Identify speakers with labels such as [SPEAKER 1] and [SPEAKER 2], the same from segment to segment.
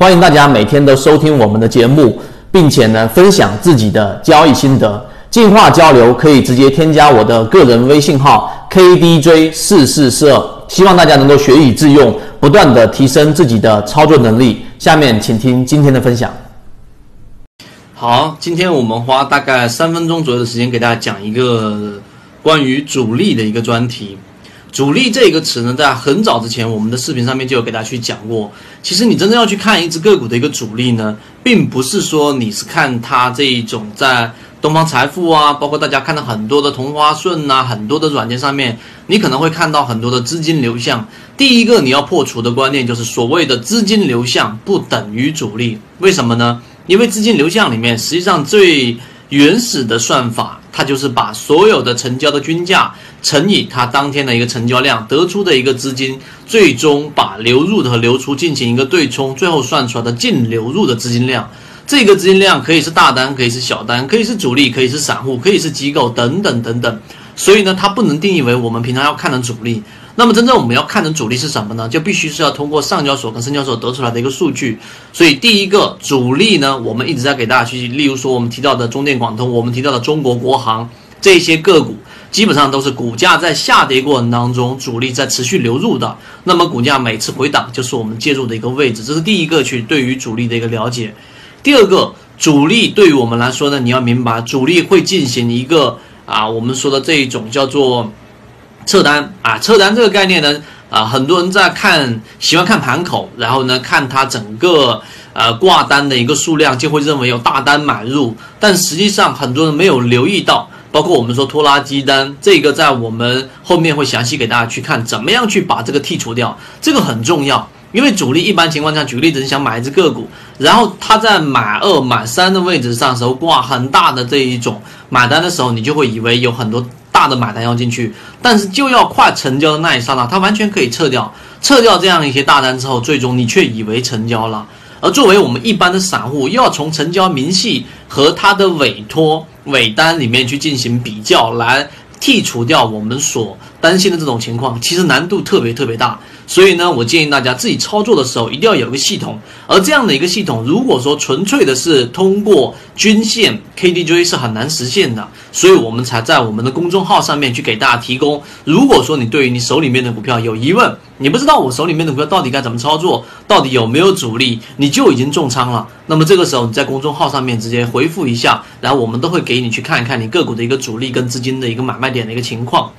[SPEAKER 1] 欢迎大家每天都收听我们的节目，并且呢分享自己的交易心得。进化交流可以直接添加我的个人微信号 KDJ 四四四二，希望大家能够学以致用，不断的提升自己的操作能力。下面请听今天的分享。好，今天我们花大概三分钟左右的时间给大家讲一个关于主力的一个专题。主力这个词呢，在很早之前，我们的视频上面就有给大家去讲过。其实你真正要去看一只个股的一个主力呢，并不是说你是看它这一种在东方财富啊，包括大家看到很多的同花顺呐，很多的软件上面，你可能会看到很多的资金流向。第一个你要破除的观念就是所谓的资金流向不等于主力，为什么呢？因为资金流向里面，实际上最原始的算法，它就是把所有的成交的均价乘以它当天的一个成交量，得出的一个资金，最终把流入的和流出进行一个对冲，最后算出来的净流入的资金量。这个资金量可以是大单，可以是小单，可以是主力，可以是散户，可以是机构等等等等。所以呢，它不能定义为我们平常要看的主力。那么真正我们要看的主力是什么呢？就必须是要通过上交所跟深交所得出来的一个数据。所以第一个主力呢，我们一直在给大家去，例如说我们提到的中电广通，我们提到的中国国航这些个股，基本上都是股价在下跌过程当中，主力在持续流入的。那么股价每次回档就是我们介入的一个位置，这是第一个去对于主力的一个了解。第二个，主力对于我们来说呢，你要明白，主力会进行一个啊，我们说的这一种叫做。撤单啊，撤单这个概念呢，啊，很多人在看，喜欢看盘口，然后呢，看它整个呃挂单的一个数量，就会认为有大单买入，但实际上很多人没有留意到，包括我们说拖拉机单，这个在我们后面会详细给大家去看，怎么样去把这个剔除掉，这个很重要，因为主力一般情况下，举个例子，你想买一只个股，然后他在买二买三的位置上时候挂很大的这一种买单的时候，你就会以为有很多。大的买单要进去，但是就要快成交的那一刹那，它完全可以撤掉，撤掉这样一些大单之后，最终你却以为成交了。而作为我们一般的散户，又要从成交明细和它的委托尾单里面去进行比较，来剔除掉我们所担心的这种情况，其实难度特别特别大。所以呢，我建议大家自己操作的时候一定要有一个系统，而这样的一个系统，如果说纯粹的是通过均线 KDJ 是很难实现的，所以我们才在我们的公众号上面去给大家提供。如果说你对于你手里面的股票有疑问，你不知道我手里面的股票到底该怎么操作，到底有没有主力，你就已经重仓了，那么这个时候你在公众号上面直接回复一下，然后我们都会给你去看一看你个股的一个主力跟资金的一个买卖点的一个情况。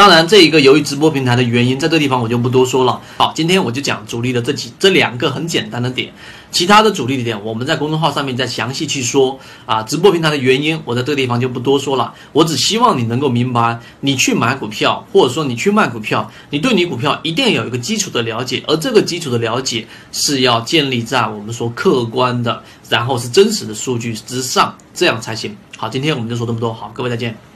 [SPEAKER 1] 当然，这一个由于直播平台的原因，在这地方我就不多说了。好，今天我就讲主力的这几这两个很简单的点，其他的主力的点我们在公众号上面再详细去说。啊，直播平台的原因，我在这个地方就不多说了。我只希望你能够明白，你去买股票，或者说你去卖股票，你对你股票一定要有一个基础的了解，而这个基础的了解是要建立在我们说客观的，然后是真实的数据之上，这样才行。好，今天我们就说这么多，好，各位再见。